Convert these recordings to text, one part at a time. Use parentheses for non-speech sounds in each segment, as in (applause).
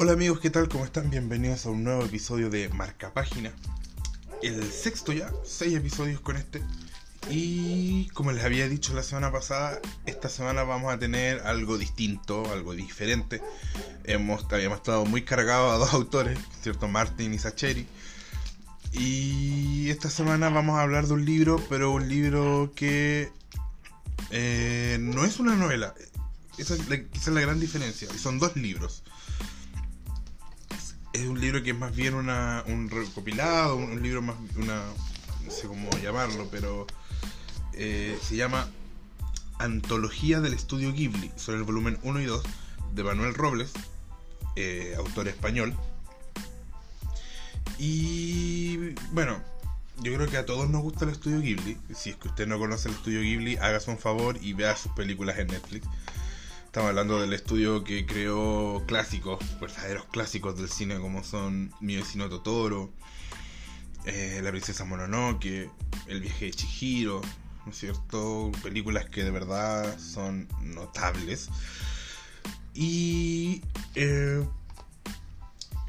Hola amigos, ¿qué tal? ¿Cómo están? Bienvenidos a un nuevo episodio de Marca Página. El sexto ya, seis episodios con este. Y como les había dicho la semana pasada, esta semana vamos a tener algo distinto, algo diferente. Hemos, habíamos estado muy cargados a dos autores, ¿cierto? Martin y Sacheri. Y esta semana vamos a hablar de un libro, pero un libro que eh, no es una novela. Esa es quizás la gran diferencia. Son dos libros es un libro que es más bien una, un recopilado, un, libro más, una, no sé cómo llamarlo, pero eh, se llama Antología del Estudio Ghibli, sobre el volumen 1 y 2 de Manuel Robles, eh, autor español. Y bueno, yo creo que a todos nos gusta el estudio Ghibli. Si es que usted no conoce el estudio Ghibli, hágase un favor y vea sus películas en Netflix. Estamos hablando del estudio que creó clásicos, verdaderos clásicos del cine como son Mi vecino Totoro, eh, La princesa Mononoke, El viaje de Chihiro, ¿no es cierto? Películas que de verdad son notables. Y eh,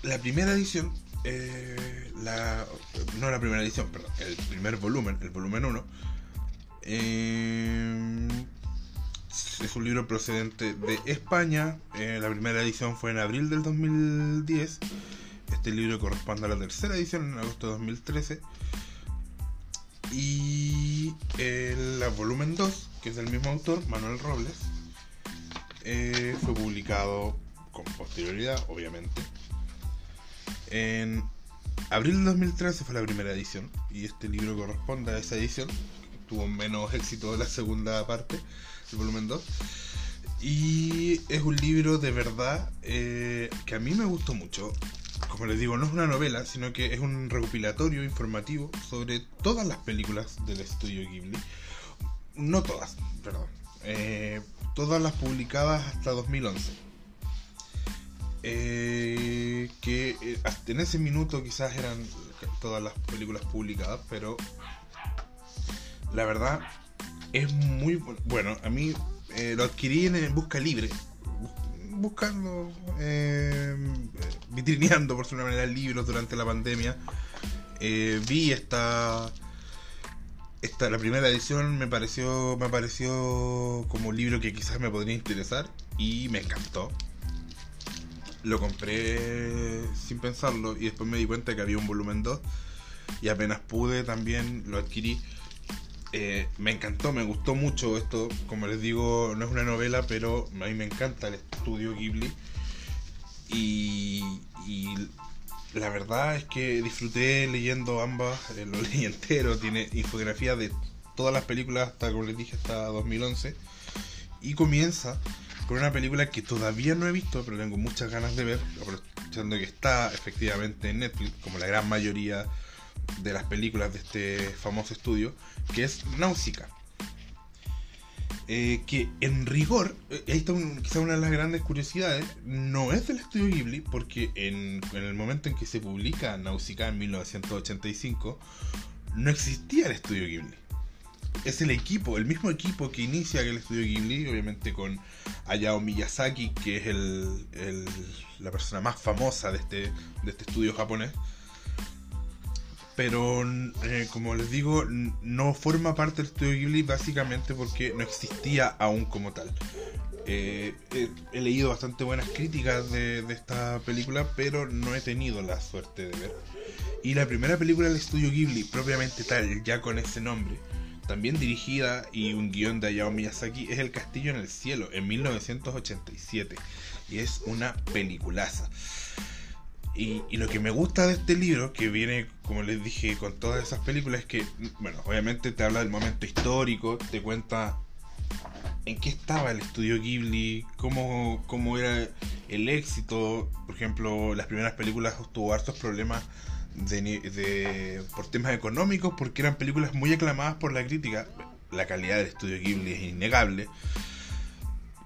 la primera edición, eh, la, no la primera edición, perdón, el primer volumen, el volumen 1, es un libro procedente de España. Eh, la primera edición fue en abril del 2010. Este libro corresponde a la tercera edición en agosto de 2013. Y el volumen 2, que es del mismo autor, Manuel Robles, eh, fue publicado con posterioridad, obviamente. En abril del 2013 fue la primera edición y este libro corresponde a esa edición. Tuvo menos éxito de la segunda parte volumen 2. Y es un libro de verdad eh, que a mí me gustó mucho. Como les digo, no es una novela, sino que es un recopilatorio informativo sobre todas las películas del estudio Ghibli. No todas, perdón. Eh, todas las publicadas hasta 2011. Eh, que hasta en ese minuto quizás eran todas las películas publicadas, pero la verdad es muy bueno. A mí eh, lo adquirí en, busca libre, buscando, eh, vitrineando por su manera libros durante la pandemia. Eh, vi esta, esta, la primera edición me pareció, me pareció como un libro que quizás me podría interesar y me encantó. Lo compré sin pensarlo y después me di cuenta que había un volumen 2 y apenas pude también lo adquirí eh, me encantó, me gustó mucho esto. Como les digo, no es una novela, pero a mí me encanta el estudio Ghibli. Y, la verdad es que disfruté leyendo ambas, eh, lo (laughs) leí entero, tiene infografía de todas las películas hasta, como les dije, hasta 2011. Y comienza con una película que todavía no he visto, pero tengo muchas ganas de ver, aprovechando que está efectivamente en Netflix, como la gran mayoría de las películas de este famoso estudio, que es Náusica. Eh, que en rigor, eh, ahí está quizá una de las grandes curiosidades, no es del estudio Ghibli, porque en, el momento en que se publica Náusica en 1985, no existía el estudio Ghibli. Es el equipo, el mismo equipo que inicia el estudio Ghibli, obviamente con Hayao Miyazaki, que es el, la persona más famosa de este, de este estudio japonés pero eh, como les digo, no forma parte del estudio Ghibli básicamente porque no existía aún como tal. Eh, he, leído bastante buenas críticas de, esta película, pero no he tenido la suerte de ver. Y la primera película del estudio Ghibli, propiamente tal, ya con ese nombre, también dirigida y un guion de Hayao Miyazaki, es El Castillo en el Cielo, en 1987. Y es una peliculaza. Y, lo que me gusta de este libro, que viene, como les dije, con todas esas películas, es que, bueno, obviamente te habla del momento histórico, te cuenta en qué estaba el estudio Ghibli, cómo, cómo era el éxito. Por ejemplo, las primeras películas tuvo hartos problemas de, por temas económicos, porque eran películas muy aclamadas por la crítica. La calidad del estudio Ghibli es innegable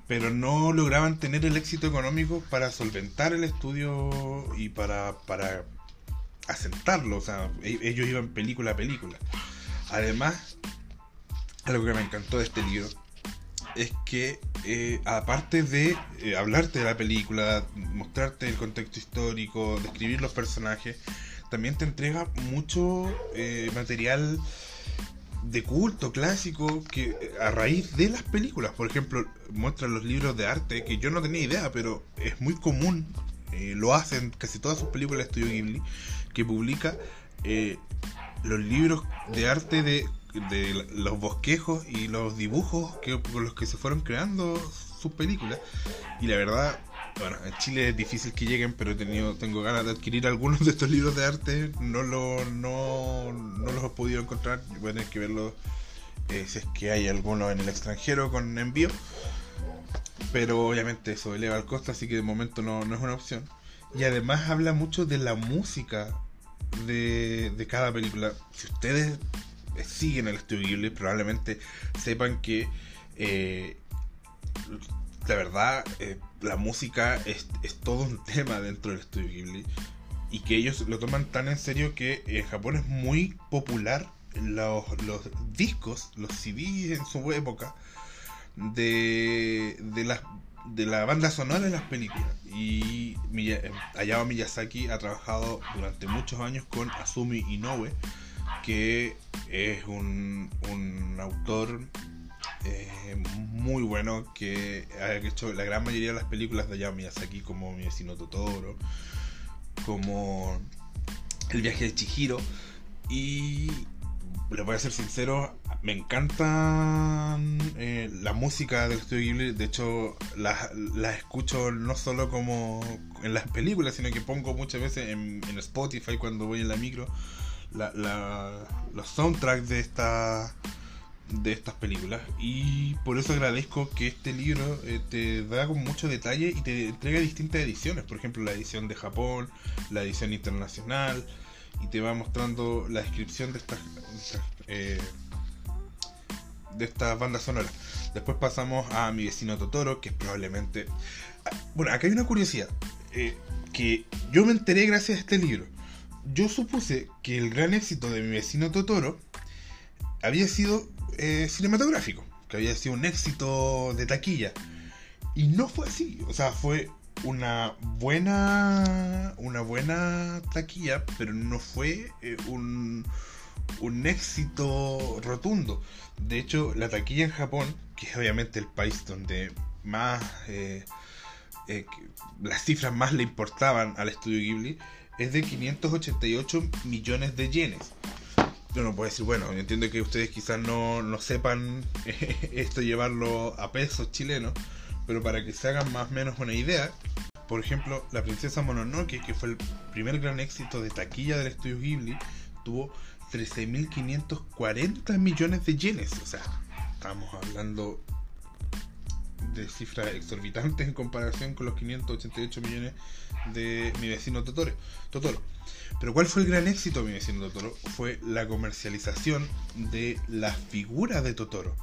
pero no lograban tener el éxito económico para solventar el estudio y para, para asentarlo. O sea, e-, ellos iban película a película. Además, algo que me encantó de este libro es que eh, aparte de eh, hablarte de la película, mostrarte el contexto histórico, describir los personajes, también te entrega mucho eh, material de culto clásico que a raíz de las películas, por ejemplo, muestran los libros de arte que yo no tenía idea, pero es muy común, lo hacen casi todas sus películas de Estudio Ghibli, que publica los libros de arte de de los bosquejos y los dibujos que, con los que se fueron creando sus películas. Y la verdad, bueno, en Chile es difícil que lleguen, pero he tenido, tengo ganas de adquirir algunos de estos libros de arte. No, lo, no, no los he podido encontrar. Voy a tener que verlos eh, si es que hay algunos en el extranjero con envío. Pero obviamente eso eleva el costo, así que de momento no, no es una opción. Y además habla mucho de la música de, de cada película. Si ustedes siguen el estudio Ghibli probablemente sepan que eh, la verdad eh, la música es, todo un (laughs) tema dentro del estudio Ghibli y que ellos lo toman tan en serio que en Japón es muy popular los, discos, los CDs en su época de, de, la, de la banda sonora de las películas. Y Hayao Miyazaki ha trabajado durante muchos años con Asumi Inoue, que es un, un autor eh, muy bueno que ha hecho la gran mayoría de las películas de Hayao Miyazaki como Mi vecino Totoro, como El viaje de Chihiro y les voy a ser sincero, me encanta eh, la música del estudio Ghibli. De hecho, las la escucho no solo como en las películas, sino que pongo muchas veces en, Spotify cuando voy en la micro la, los soundtracks de esta de estas películas. Y por eso agradezco que este libro eh, te da con mucho detalle y te entrega distintas ediciones. Por ejemplo la edición de Japón la edición internacional y te va mostrando la descripción de estas, de estas eh, bandas sonoras. Después pasamos a mi vecino Totoro que es probablemente ah, bueno acá hay una curiosidad eh, que yo me enteré gracias a este libro. Yo supuse que el gran éxito de mi vecino Totoro había sido eh, cinematográfico, que había sido un éxito de taquilla. Y no fue así, o sea, fue una buena una buena taquilla, pero no fue eh, un, un éxito rotundo. De hecho, la taquilla en Japón, que es obviamente el país donde más eh, las cifras más le importaban al estudio Ghibli, es de 588 millones de yenes. Yo no puedo decir, bueno, entiendo que ustedes quizás no, no sepan (laughs) esto llevarlo a pesos chilenos, pero para que se hagan más o menos una idea, por ejemplo, La Princesa Mononoke, que fue el primer gran éxito de taquilla del estudio Ghibli, tuvo 13.540 millones de yenes. O sea, estamos hablando de cifras exorbitantes en comparación con los 588 millones de mi vecino Totoro. Totoro. Pero ¿cuál fue el gran éxito de mi vecino Totoro? Fue la comercialización de la figura de Totoro.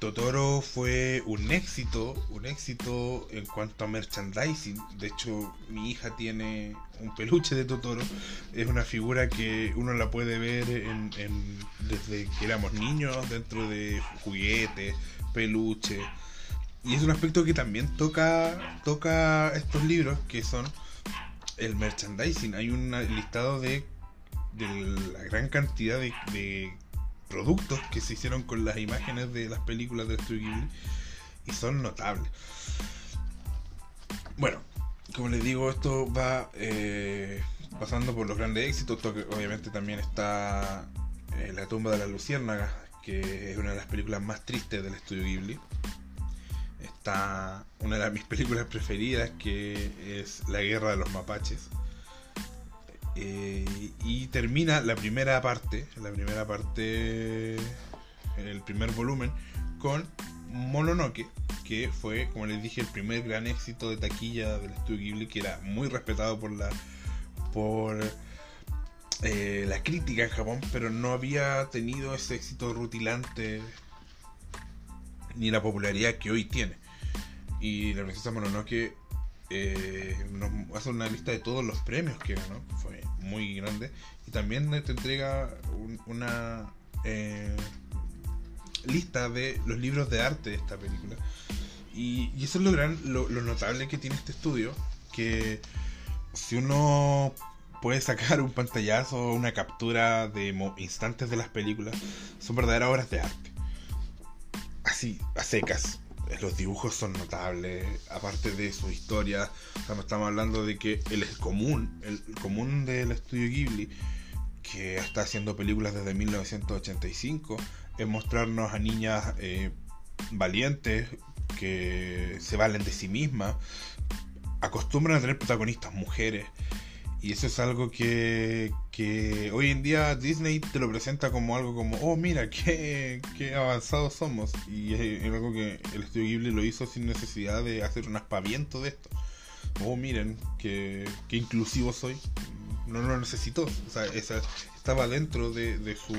Totoro fue un éxito, un éxito en cuanto a merchandising. De hecho, mi hija tiene un peluche de Totoro. Es una figura que uno la puede ver desde que éramos niños, dentro de juguetes, peluches y es un aspecto que también toca, toca estos libros, que son el merchandising. Hay un listado de, de la gran cantidad de, productos que se hicieron con las imágenes de las películas de Studio Ghibli y son notables. Bueno, como les digo, esto va eh, pasando por los grandes éxitos. obviamente también está eh, La tumba de la luciérnaga, que es una de las películas más tristes del estudio Ghibli una de mis (laughs) películas preferidas que es La guerra de los mapaches. Eh, y termina la primera parte, la primera parte, el primer volumen, con Mononoke, que fue, como les dije, el primer gran éxito de taquilla del estudio Ghibli, que era muy respetado por la por eh, la crítica en Japón, pero no había tenido ese éxito rutilante ni la popularidad que hoy tiene. Y la princesa Mononoke eh, nos hace una lista de todos los premios que ganó, fue muy grande. Y también te entrega una, eh, lista de los libros de arte de esta película. Y, eso es lo, gran, lo, notable que tiene este estudio, que si uno puede sacar un pantallazo o una captura de instantes de las películas, son verdaderas obras de arte. Así, a secas. Los dibujos son notables, aparte de su historia. Estamos hablando de que el común, el común del estudio Ghibli, que está haciendo películas desde 1985, es mostrarnos a niñas eh, valientes, que se valen de sí mismas, acostumbran a tener protagonistas mujeres. Y eso es algo que, que hoy en día Disney te lo presenta como algo como, oh mira, qué, qué avanzados somos. Y es, algo que el estudio Ghibli lo hizo sin necesidad de hacer un aspaviento de esto. Oh miren, qué, qué inclusivo soy. No lo necesitó. O sea, estaba dentro de, de su...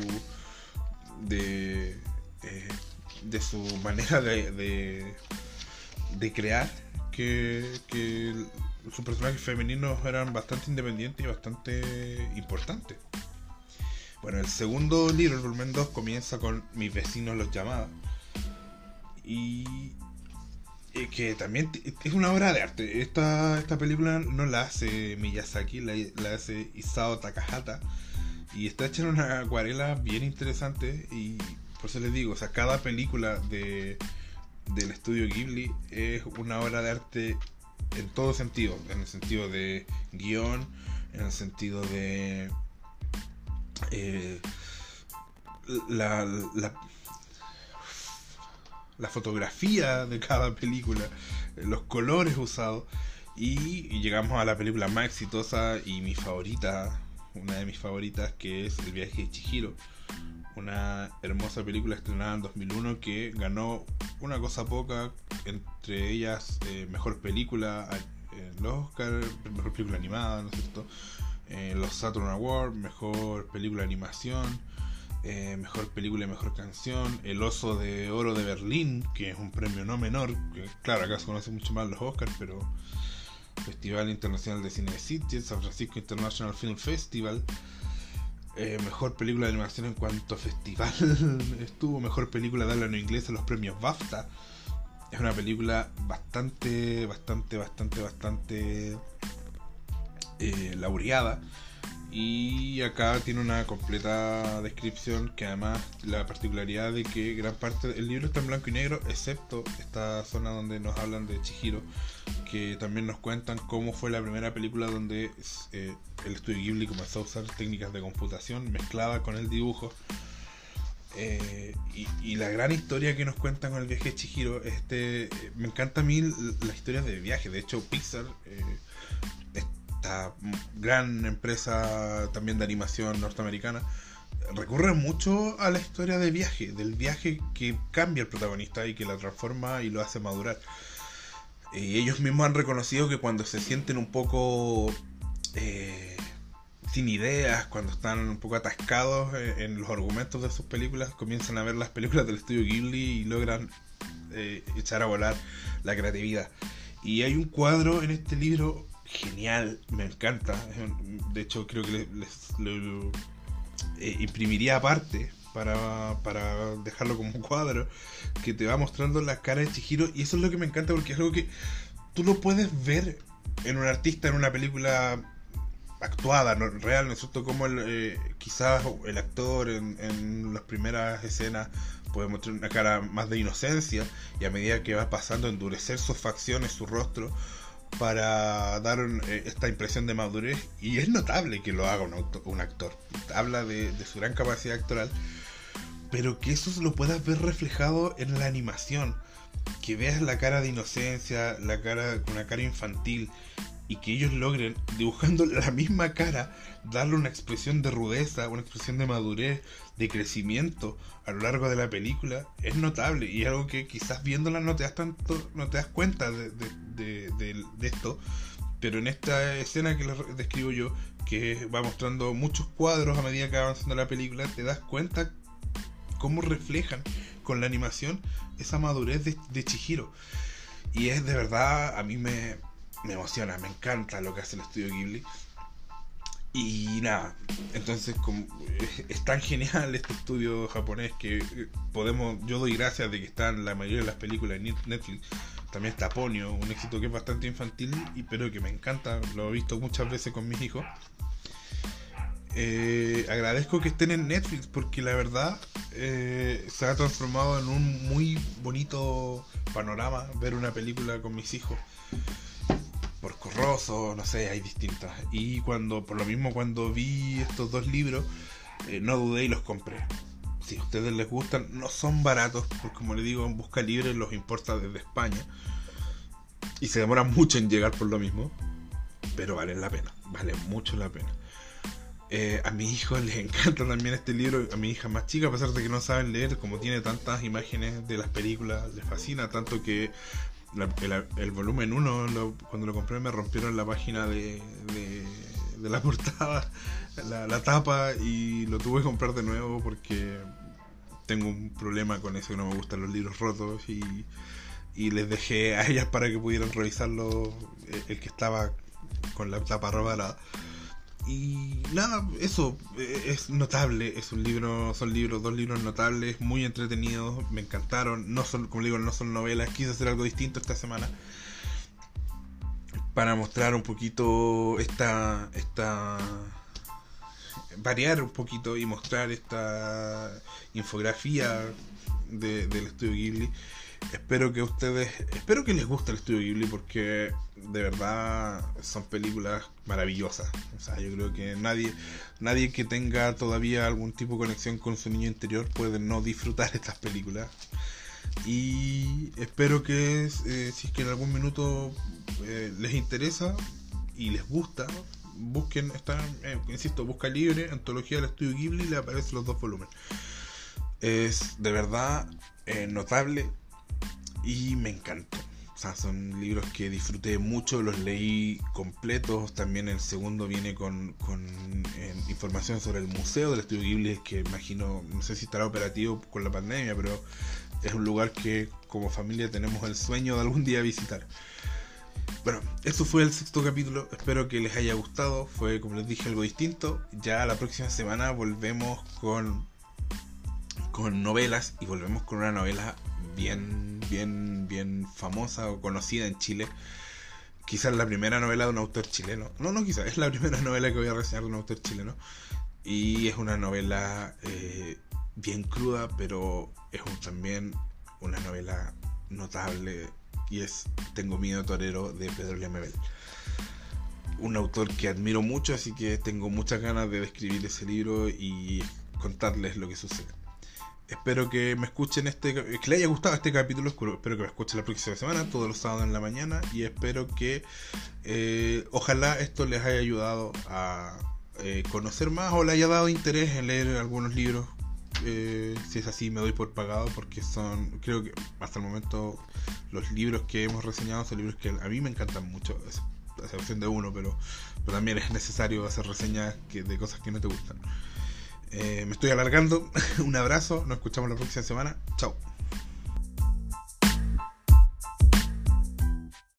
de... Eh, de su manera de, de, crear que, que sus personajes femeninos eran bastante independientes y bastante importantes. Bueno, el segundo libro, el volumen 2, comienza con Mis vecinos los llamaban. Y que también es una obra de arte. Esta, esta película no la hace Miyazaki, la, la hace Isao Takahata. Y está hecha en una acuarela bien interesante y por eso les digo, o sea, cada película de, del estudio Ghibli es una obra de arte en todo sentido, en el sentido de guion, en el sentido de eh, la, la, fotografía de cada película, los colores usados y, y llegamos a la película más exitosa y mi favorita, una de mis favoritas que es El viaje de Chihiro una hermosa película estrenada en 2001 que ganó una cosa poca, entre ellas eh, mejor película en los Oscar, mejor película animada, ¿no es cierto? Eh, los Saturn Awards, mejor película de animación, eh, mejor película y mejor canción, El Oso de Oro de Berlín, que es un premio no menor, que claro, acá se conoce mucho más los Oscars, pero Festival Internacional de Cine de Sitges, San Francisco International Film Festival, eh, mejor película de animación en cuanto a festival (laughs) estuvo, mejor película de habla no inglés en los premios BAFTA. Es una película bastante, bastante, bastante, bastante eh, laureada. Y acá tiene una completa descripción que además la particularidad de que gran parte del libro está en blanco y negro, excepto esta zona donde nos hablan de Chihiro, que también nos cuentan cómo fue la primera película donde eh, el estudio Ghibli comenzó a usar técnicas de computación mezclada con el dibujo. Eh, y, la gran historia que nos cuentan con el viaje de Chihiro, este, me encanta a mí la historia de viaje. De hecho, Pixar eh, gran empresa también de animación norteamericana, recurre mucho a la historia de viaje, del viaje que cambia el protagonista y que la transforma y lo hace madurar. Y ellos mismos han reconocido que cuando se sienten un poco eh, sin ideas, cuando están un poco atascados en, los argumentos de sus películas, comienzan a ver las películas del estudio Ghibli y logran eh, echar a volar la creatividad. Y hay un cuadro en este libro genial, me encanta. De hecho, creo que les, eh, imprimiría aparte para, para dejarlo como un cuadro que te va mostrando la cara de Chihiro. Y eso es lo que me encanta porque es algo que tú lo puedes ver en un artista, en una película actuada, no, real, ¿no es cierto? Como el, eh, quizás el actor en, en las primeras escenas puede mostrar una cara más de inocencia y a medida que va pasando endurecer sus facciones, su rostro, para dar eh, esta impresión de madurez y es notable que lo haga un, actor. Habla de, su gran capacidad actoral, pero que eso lo puedas ver reflejado en la animación. Que veas la cara de inocencia, la cara, una cara infantil y que ellos logren, dibujando (laughs) la misma cara, darle una expresión de rudeza, una expresión de madurez, de crecimiento a lo largo de la película, es notable y algo que quizás viéndola no te das tanto, no te das cuenta de, esto, pero en esta escena que les describo yo, que va mostrando muchos cuadros a medida que va avanzando la película, te das cuenta cómo reflejan con la animación esa madurez de, de Chihiro. Y es de verdad, a mí me, me emociona, me encanta lo que hace el estudio Ghibli. Y nada, entonces como, (laughs) es tan genial este estudio japonés que eh, podemos, yo doy gracias de que están la mayoría de las películas en Netflix. También está Ponio, un éxito que es bastante infantil, y pero que me encanta, lo he visto muchas veces con mis hijos. Eh, agradezco que estén en Netflix porque la verdad eh, se ha transformado en un muy bonito panorama ver una película con mis hijos por Corroso, no sé, hay distintas. Y cuando, por lo mismo, cuando vi estos dos libros, eh, no dudé y los compré. Si a ustedes les gustan, no son baratos, porque como le digo, en Busca Libre los importa desde España. Y se demoran mucho en llegar por lo mismo. Pero valen la pena, vale mucho la pena. Eh, a mi hijo (laughs) les encanta también este libro, a mi hija más chica, a pesar de que no saben leer, como tiene tantas imágenes de las películas, les fascina tanto que el, volumen 1, cuando lo compré, me rompieron la página de, la (laughs) portada, la, tapa, y lo tuve que comprar de nuevo porque tengo un problema con eso, que no me gustan los libros rotos, y, y les dejé a ellas para que pudieran revisarlo, el, el que estaba con la tapa robada. Y nada, eso eh, es notable, es un libro, son libros, dos libros notables, muy entretenidos, me encantaron, no son, como digo, no son novelas, quise hacer algo distinto esta semana para mostrar un poquito esta, esta variar un poquito y mostrar esta infografía del estudio Ghibli espero que ustedes, espero que les guste el estudio Ghibli porque de verdad son películas maravillosas. O sea, yo creo que nadie, nadie que tenga todavía algún tipo de conexión con su niño interior puede no disfrutar estas películas. Y espero que eh, si es que en algún minuto eh, les interesa y les gusta, busquen, están, eh, insisto, busca libre, antología del estudio Ghibli y le aparecen los dos volúmenes. Es de verdad notable y me encantó. O sea, son libros que disfruté mucho, los leí completos. También el segundo viene con, con eh, información sobre el museo del estudio Ghibli, que imagino, no sé si estará operativo con la pandemia, pero es un lugar que como familia tenemos el sueño de algún día visitar. Bueno, eso fue el sexto capítulo. Espero que les haya gustado. Fue, como les dije, algo distinto. Ya la próxima semana volvemos con, con novelas y volvemos con una novela bien, bien, bien famosa o conocida en Chile. Quizás la primera novela de un autor chileno. No, no, quizás, es la primera (laughs) novela que voy a reseñar de un autor chileno. Y es una novela eh, bien cruda, pero es también una novela notable. Y es Tengo miedo torero de Pedro Lemebel. Un autor que admiro mucho, así que tengo muchas ganas de describir ese libro y contarles lo que sucede. Espero que me escuchen este, que les haya gustado este capítulo, espero que me escuchen la próxima semana, todos los sábados en la mañana, y espero que eh, ojalá esto les haya ayudado a eh, conocer más o les haya dado interés en leer algunos libros. Eh, si es así, me doy por pagado porque son, creo que hasta el momento los libros que hemos reseñado son libros que a mí me encantan mucho, a excepción de uno, pero, también es necesario hacer reseñas de cosas que no te gustan. Eh, me estoy alargando. (laughs) Un abrazo. Nos escuchamos la próxima semana. Chao.